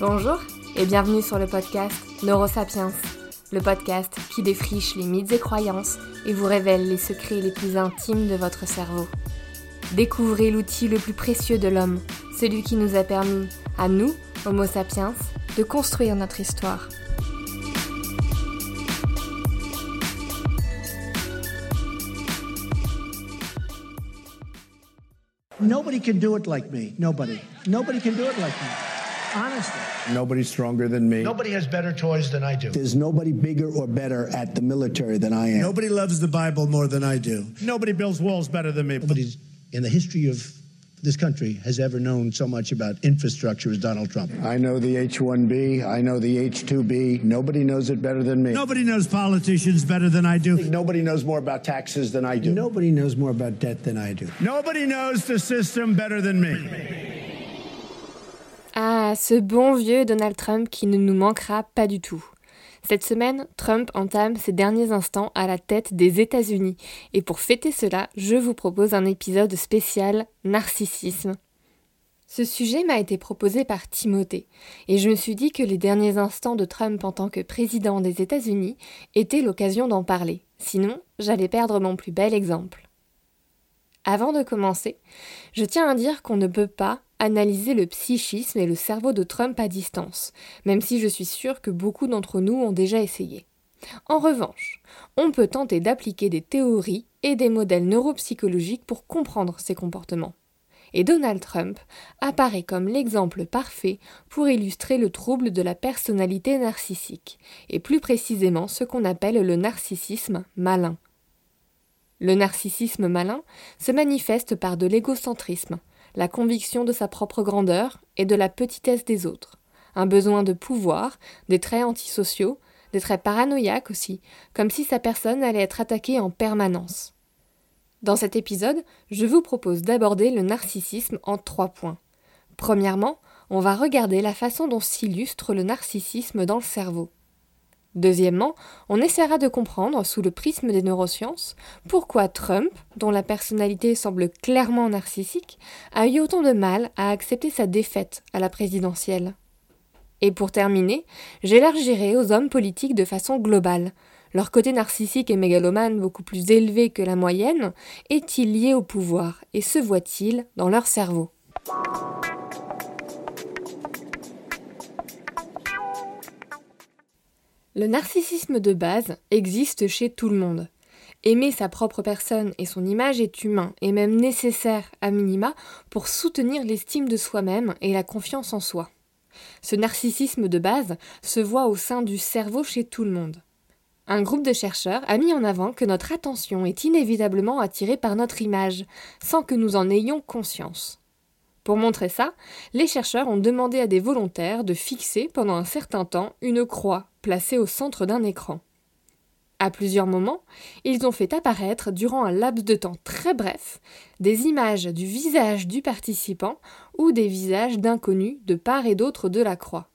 Bonjour et bienvenue sur le podcast Neurosapiens, le podcast qui défriche les mythes et croyances et vous révèle les secrets les plus intimes de votre cerveau. Découvrez l'outil le plus précieux de l'homme, celui qui nous a permis, à nous, Homo sapiens, de construire notre histoire. Nobody can do it like me. Nobody. Nobody can do it like me. Honestly. Nobody's stronger than me. Nobody has better toys than I do. There's nobody bigger or better at the military than I am. Nobody loves the Bible more than I do. Nobody builds walls better than me. Nobody in the history of this country has ever known so much about infrastructure as Donald Trump. I know the H-1B. I know the H-2B. Nobody knows it better than me. Nobody knows politicians better than I do. Nobody knows more about taxes than I do. Nobody knows more about debt than I do. Nobody knows the system better than me. Ah, ce bon vieux Donald Trump qui ne nous manquera pas du tout. Cette semaine, Trump entame ses derniers instants à la tête des États-Unis. Et pour fêter cela, je vous propose un épisode spécial narcissisme. Ce sujet m'a été proposé par Timothée, et je me suis dit que les derniers instants de Trump en tant que président des États-Unis étaient l'occasion d'en parler. Sinon, j'allais perdre mon plus bel exemple. Avant de commencer, je tiens à dire qu'on ne peut pas analyser le psychisme et le cerveau de Trump à distance, même si je suis sûre que beaucoup d'entre nous ont déjà essayé. En revanche, on peut tenter d'appliquer des théories et des modèles neuropsychologiques pour comprendre ces comportements. Et Donald Trump apparaît comme l'exemple parfait pour illustrer le trouble de la personnalité narcissique, et plus précisément ce qu'on appelle le narcissisme malin. Le narcissisme malin se manifeste par de l'égocentrisme, la conviction de sa propre grandeur et de la petitesse des autres, un besoin de pouvoir, des traits antisociaux, des traits paranoïaques aussi, comme si sa personne allait être attaquée en permanence. Dans cet épisode, je vous propose d'aborder le narcissisme en trois points. Premièrement, on va regarder la façon dont s'illustre le narcissisme dans le cerveau. Deuxièmement, on essaiera de comprendre, sous le prisme des neurosciences, pourquoi Trump, dont la personnalité semble clairement narcissique, a eu autant de mal à accepter sa défaite à la présidentielle. Et pour terminer, j'élargirai aux hommes politiques de façon globale. Leur côté narcissique et mégalomane beaucoup plus élevé que la moyenne est-il lié au pouvoir et se voit-il dans leur cerveau? Le narcissisme de base existe chez tout le monde. Aimer sa propre personne et son image est humain et même nécessaire à minima pour soutenir l'estime de soi-même et la confiance en soi. Ce narcissisme de base se voit au sein du cerveau chez tout le monde. Un groupe de chercheurs a mis en avant que notre attention est inévitablement attirée par notre image, sans que nous en ayons conscience. Pour montrer ça, les chercheurs ont demandé à des volontaires de fixer pendant un certain temps une croix placée au centre d'un écran. À plusieurs moments, ils ont fait apparaître, durant un laps de temps très bref, des images du visage du participant ou des visages d'inconnus de part et d'autre de la croix.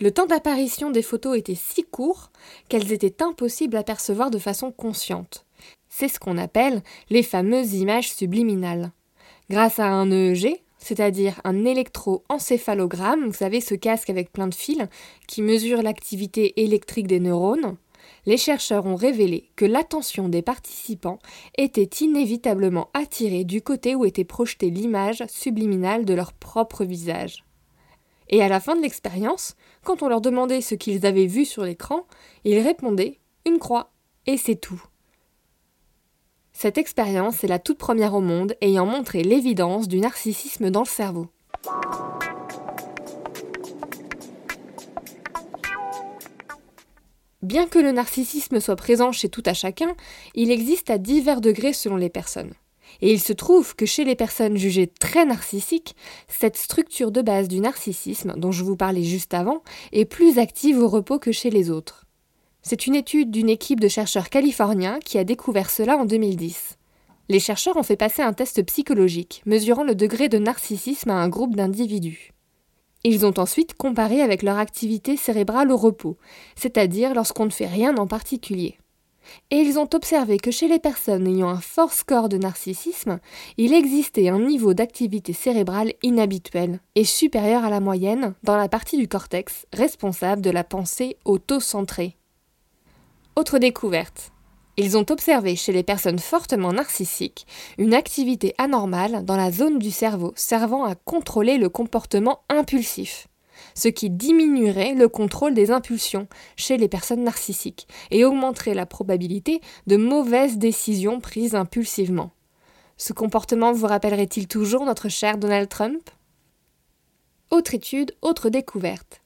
Le temps d'apparition des photos était si court qu'elles étaient impossibles à percevoir de façon consciente. C'est ce qu'on appelle les fameuses images subliminales. Grâce à un EEG, c'est-à-dire un électroencéphalogramme, vous savez ce casque avec plein de fils qui mesure l'activité électrique des neurones, les chercheurs ont révélé que l'attention des participants était inévitablement attirée du côté où était projetée l'image subliminale de leur propre visage. Et à la fin de l'expérience, quand on leur demandait ce qu'ils avaient vu sur l'écran, ils répondaient une croix, et c'est tout. Cette expérience est la toute première au monde ayant montré l'évidence du narcissisme dans le cerveau. Bien que le narcissisme soit présent chez tout à chacun, il existe à divers degrés selon les personnes. Et il se trouve que chez les personnes jugées très narcissiques, cette structure de base du narcissisme, dont je vous parlais juste avant, est plus active au repos que chez les autres. C'est une étude d'une équipe de chercheurs californiens qui a découvert cela en 2010. Les chercheurs ont fait passer un test psychologique, mesurant le degré de narcissisme à un groupe d'individus. Ils ont ensuite comparé avec leur activité cérébrale au repos, c'est-à-dire lorsqu'on ne fait rien en particulier. et ils ont observé que chez les personnes ayant un fort score de narcissisme, il existait un niveau d'activité cérébrale inhabituel et supérieur à la moyenne dans la partie du cortex responsable de la pensée auto-centrée. Autre découverte. Ils ont observé chez les personnes fortement narcissiques une activité anormale dans la zone du cerveau servant à contrôler le comportement impulsif ce qui diminuerait le contrôle des impulsions chez les personnes narcissiques et augmenterait la probabilité de mauvaises décisions prises impulsivement. Ce comportement vous rappellerait-il toujours notre cher Donald Trump? Autre étude, autre découverte.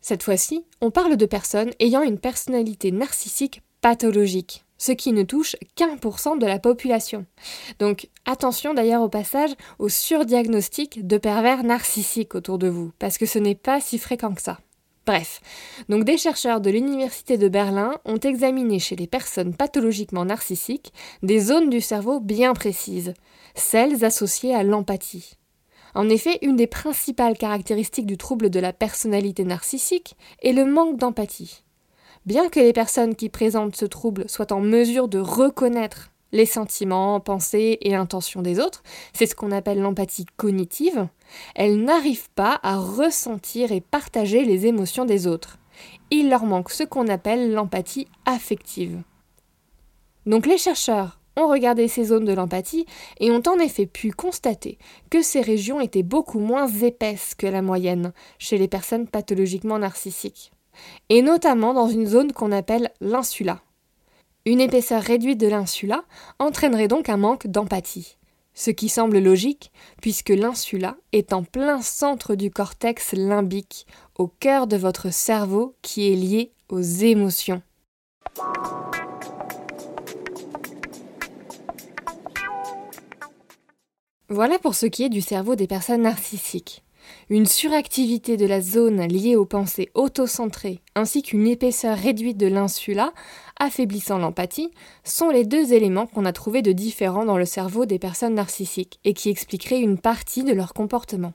Cette fois-ci, on parle de personnes ayant une personnalité narcissique pathologique ce qui ne touche qu'un pour cent de la population. Donc attention d'ailleurs au passage au surdiagnostic de pervers narcissiques autour de vous, parce que ce n'est pas si fréquent que ça. Bref, donc des chercheurs de l'Université de Berlin ont examiné chez les personnes pathologiquement narcissiques des zones du cerveau bien précises, celles associées à l'empathie. En effet, une des principales caractéristiques du trouble de la personnalité narcissique est le manque d'empathie. Bien que les personnes qui présentent ce trouble soient en mesure de reconnaître les sentiments, pensées et intentions des autres, c'est ce qu'on appelle l'empathie cognitive, elles n'arrivent pas à ressentir et partager les émotions des autres. Il leur manque ce qu'on appelle l'empathie affective. Donc les chercheurs ont regardé ces zones de l'empathie et ont en effet pu constater que ces régions étaient beaucoup moins épaisses que la moyenne chez les personnes pathologiquement narcissiques et notamment dans une zone qu'on appelle l'insula. Une épaisseur réduite de l'insula entraînerait donc un manque d'empathie. Ce qui semble logique, puisque l'insula est en plein centre du cortex limbique, au cœur de votre cerveau qui est lié aux émotions. Voilà pour ce qui est du cerveau des personnes narcissiques. Une suractivité de la zone liée aux pensées autocentrées ainsi qu'une épaisseur réduite de l'insula, affaiblissant l'empathie, sont les deux éléments qu'on a trouvés de différents dans le cerveau des personnes narcissiques et qui expliqueraient une partie de leur comportement.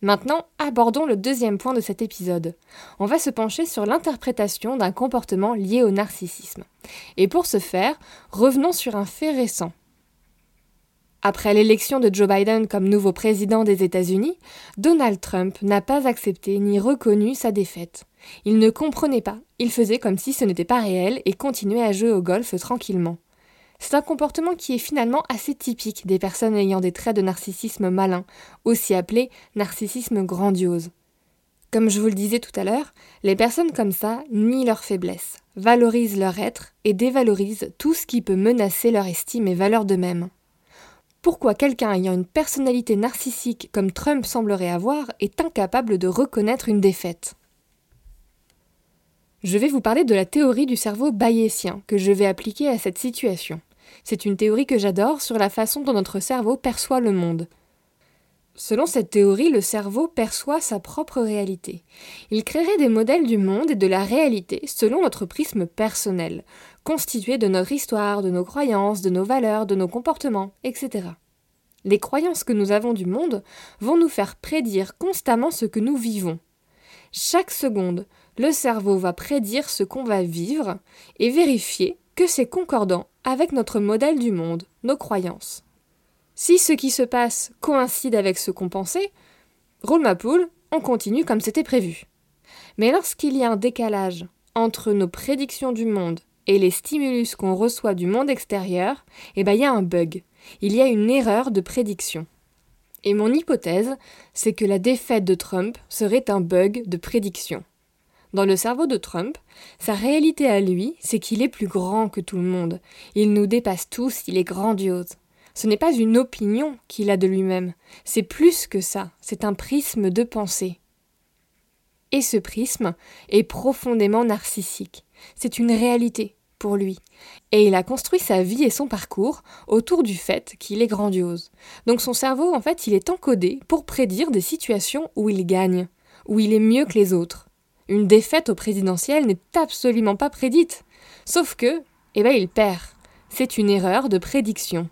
Maintenant, abordons le deuxième point de cet épisode. On va se pencher sur l'interprétation d'un comportement lié au narcissisme. Et pour ce faire, revenons sur un fait récent. Après l'élection de Joe Biden comme nouveau président des États-Unis, Donald Trump n'a pas accepté ni reconnu sa défaite. Il ne comprenait pas, il faisait comme si ce n'était pas réel et continuait à jouer au golf tranquillement. C'est un comportement qui est finalement assez typique des personnes ayant des traits de narcissisme malin, aussi appelé narcissisme grandiose. Comme je vous le disais tout à l'heure, les personnes comme ça nient leur faiblesse, valorisent leur être et dévalorisent tout ce qui peut menacer leur estime et valeur d'eux-mêmes pourquoi quelqu'un ayant une personnalité narcissique comme Trump semblerait avoir est incapable de reconnaître une défaite. Je vais vous parler de la théorie du cerveau bayésien que je vais appliquer à cette situation. C'est une théorie que j'adore sur la façon dont notre cerveau perçoit le monde. Selon cette théorie, le cerveau perçoit sa propre réalité. Il créerait des modèles du monde et de la réalité selon notre prisme personnel, constitué de notre histoire, de nos croyances, de nos valeurs, de nos comportements, etc. Les croyances que nous avons du monde vont nous faire prédire constamment ce que nous vivons. Chaque seconde, le cerveau va prédire ce qu'on va vivre et vérifier que c'est concordant avec notre modèle du monde, nos croyances. Si ce qui se passe coïncide avec ce qu'on pensait, roule ma poule, on continue comme c'était prévu. Mais lorsqu'il y a un décalage entre nos prédictions du monde et les stimulus qu'on reçoit du monde extérieur, eh ben il y a un bug. Il y a une erreur de prédiction. Et mon hypothèse, c'est que la défaite de Trump serait un bug de prédiction. Dans le cerveau de Trump, sa réalité à lui, c'est qu'il est plus grand que tout le monde. Il nous dépasse tous, il est grandiose. Ce n'est pas une opinion qu'il a de lui-même, c'est plus que ça, c'est un prisme de pensée. Et ce prisme est profondément narcissique, c'est une réalité pour lui, et il a construit sa vie et son parcours autour du fait qu'il est grandiose. Donc son cerveau, en fait, il est encodé pour prédire des situations où il gagne, où il est mieux que les autres. Une défaite au présidentiel n'est absolument pas prédite, sauf que, eh ben, il perd. C'est une erreur de prédiction.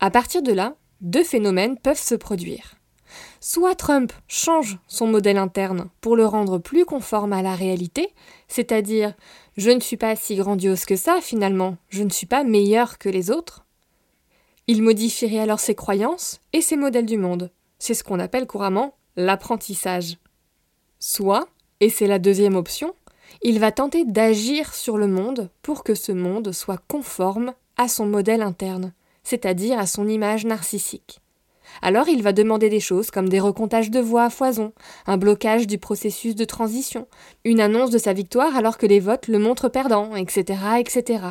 À partir de là, deux phénomènes peuvent se produire. Soit Trump change son modèle interne pour le rendre plus conforme à la réalité, c'est-à-dire je ne suis pas si grandiose que ça finalement, je ne suis pas meilleur que les autres. Il modifierait alors ses croyances et ses modèles du monde. C'est ce qu'on appelle couramment l'apprentissage. Soit, et c'est la deuxième option, il va tenter d'agir sur le monde pour que ce monde soit conforme à son modèle interne, c'est-à-dire à son image narcissique. Alors il va demander des choses comme des recomptages de voix à foison, un blocage du processus de transition, une annonce de sa victoire alors que les votes le montrent perdant, etc., etc.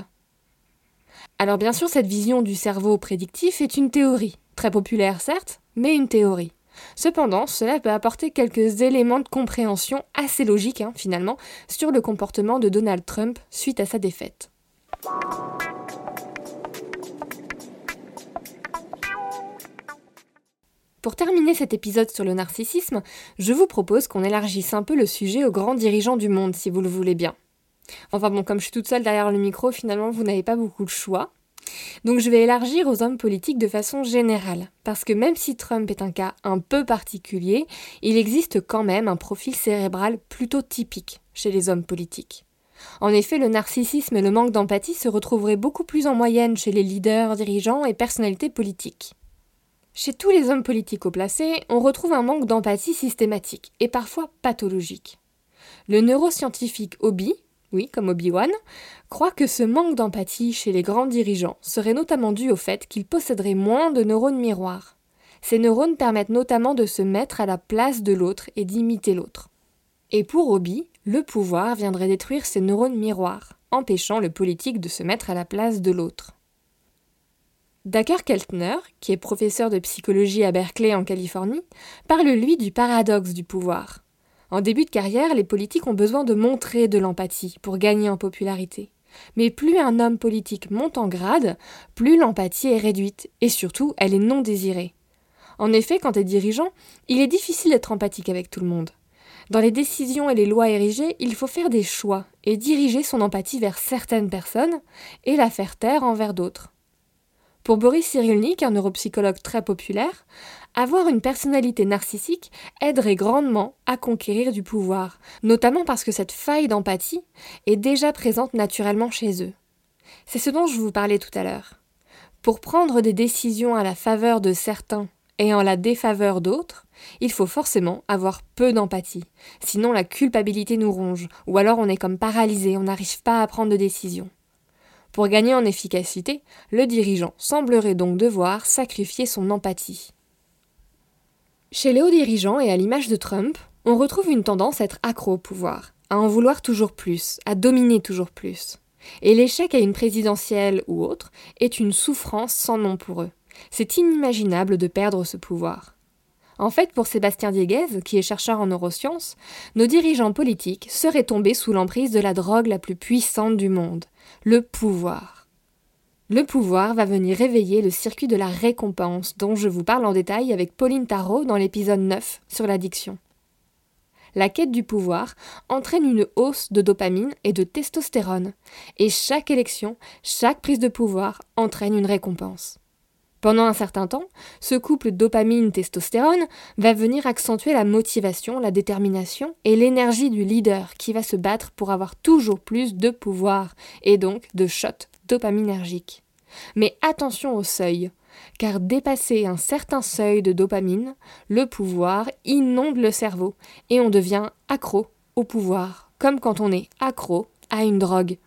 Alors bien sûr, cette vision du cerveau prédictif est une théorie, très populaire certes, mais une théorie. Cependant, cela peut apporter quelques éléments de compréhension assez logiques, hein, finalement, sur le comportement de Donald Trump suite à sa défaite. Pour terminer cet épisode sur le narcissisme, je vous propose qu'on élargisse un peu le sujet aux grands dirigeants du monde, si vous le voulez bien. Enfin bon, comme je suis toute seule derrière le micro, finalement, vous n'avez pas beaucoup de choix. Donc je vais élargir aux hommes politiques de façon générale, parce que même si Trump est un cas un peu particulier, il existe quand même un profil cérébral plutôt typique chez les hommes politiques. En effet, le narcissisme et le manque d'empathie se retrouveraient beaucoup plus en moyenne chez les leaders, dirigeants et personnalités politiques. Chez tous les hommes politiques haut placés, on retrouve un manque d'empathie systématique et parfois pathologique. Le neuroscientifique Obi, oui, comme Obi-Wan, croit que ce manque d'empathie chez les grands dirigeants serait notamment dû au fait qu'ils posséderaient moins de neurones miroirs. Ces neurones permettent notamment de se mettre à la place de l'autre et d'imiter l'autre. Et pour Obi, le pouvoir viendrait détruire ces neurones miroirs, empêchant le politique de se mettre à la place de l'autre. Daker Keltner, qui est professeur de psychologie à Berkeley en Californie, parle lui du paradoxe du pouvoir. En début de carrière, les politiques ont besoin de montrer de l'empathie pour gagner en popularité. Mais plus un homme politique monte en grade, plus l'empathie est réduite, et surtout elle est non désirée. En effet, quand tu es dirigeant, il est difficile d'être empathique avec tout le monde. Dans les décisions et les lois érigées, il faut faire des choix et diriger son empathie vers certaines personnes et la faire taire envers d'autres. Pour Boris Cyrulnik, un neuropsychologue très populaire, avoir une personnalité narcissique aiderait grandement à conquérir du pouvoir, notamment parce que cette faille d'empathie est déjà présente naturellement chez eux. C'est ce dont je vous parlais tout à l'heure. Pour prendre des décisions à la faveur de certains et en la défaveur d'autres, il faut forcément avoir peu d'empathie. Sinon la culpabilité nous ronge, ou alors on est comme paralysé, on n'arrive pas à prendre de décision. Pour gagner en efficacité, le dirigeant semblerait donc devoir sacrifier son empathie. Chez les hauts dirigeants et à l'image de Trump, on retrouve une tendance à être accro au pouvoir, à en vouloir toujours plus, à dominer toujours plus. Et l'échec à une présidentielle ou autre est une souffrance sans nom pour eux. C'est inimaginable de perdre ce pouvoir. En fait, pour Sébastien Dieguez, qui est chercheur en neurosciences, nos dirigeants politiques seraient tombés sous l'emprise de la drogue la plus puissante du monde, le pouvoir. Le pouvoir va venir réveiller le circuit de la récompense dont je vous parle en détail avec Pauline Tarot dans l'épisode 9 sur l'addiction. La quête du pouvoir entraîne une hausse de dopamine et de testostérone, et chaque élection, chaque prise de pouvoir entraîne une récompense. Pendant un certain temps, ce couple dopamine-testostérone va venir accentuer la motivation, la détermination et l'énergie du leader qui va se battre pour avoir toujours plus de pouvoir et donc de shots dopaminergiques. Mais attention au seuil, car dépasser un certain seuil de dopamine, le pouvoir inonde le cerveau et on devient accro au pouvoir, comme quand on est accro à une drogue.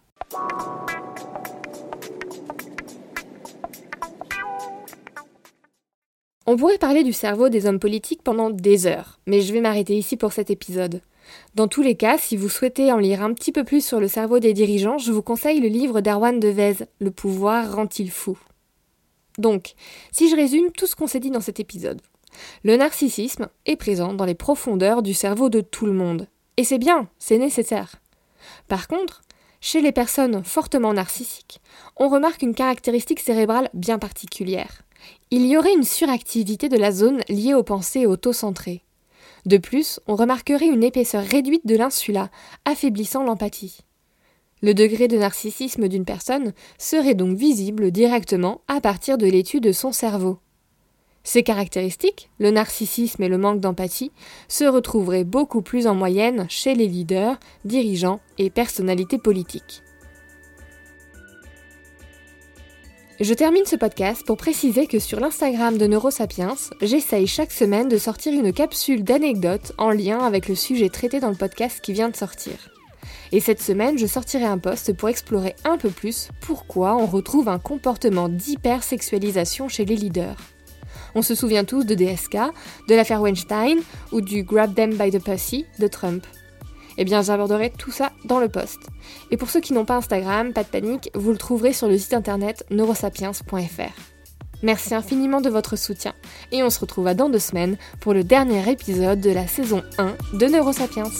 On pourrait parler du cerveau des hommes politiques pendant des heures, mais je vais m'arrêter ici pour cet épisode. Dans tous les cas, si vous souhaitez en lire un petit peu plus sur le cerveau des dirigeants, je vous conseille le livre d'Erwan Devez, Le pouvoir rend-il fou? Donc, si je résume tout ce qu'on s'est dit dans cet épisode. Le narcissisme est présent dans les profondeurs du cerveau de tout le monde. Et c'est bien, c'est nécessaire. Par contre, chez les personnes fortement narcissiques, on remarque une caractéristique cérébrale bien particulière. Il y aurait une suractivité de la zone liée aux pensées auto-centrées. De plus, on remarquerait une épaisseur réduite de l'insula, affaiblissant l'empathie. Le degré de narcissisme d'une personne serait donc visible directement à partir de l'étude de son cerveau. Ces caractéristiques, le narcissisme et le manque d'empathie, se retrouveraient beaucoup plus en moyenne chez les leaders, dirigeants et personnalités politiques. Je termine ce podcast pour préciser que sur l'Instagram de Neurosapiens, j'essaye chaque semaine de sortir une capsule d'anecdotes en lien avec le sujet traité dans le podcast qui vient de sortir. Et cette semaine, je sortirai un post pour explorer un peu plus pourquoi on retrouve un comportement d'hypersexualisation chez les leaders. On se souvient tous de DSK, de l'affaire Weinstein ou du Grab Them by the Pussy de Trump. Eh bien, j'aborderai tout ça dans le post. Et pour ceux qui n'ont pas Instagram, pas de panique, vous le trouverez sur le site internet neurosapiens.fr. Merci infiniment de votre soutien et on se retrouve dans deux semaines pour le dernier épisode de la saison 1 de Neurosapiens.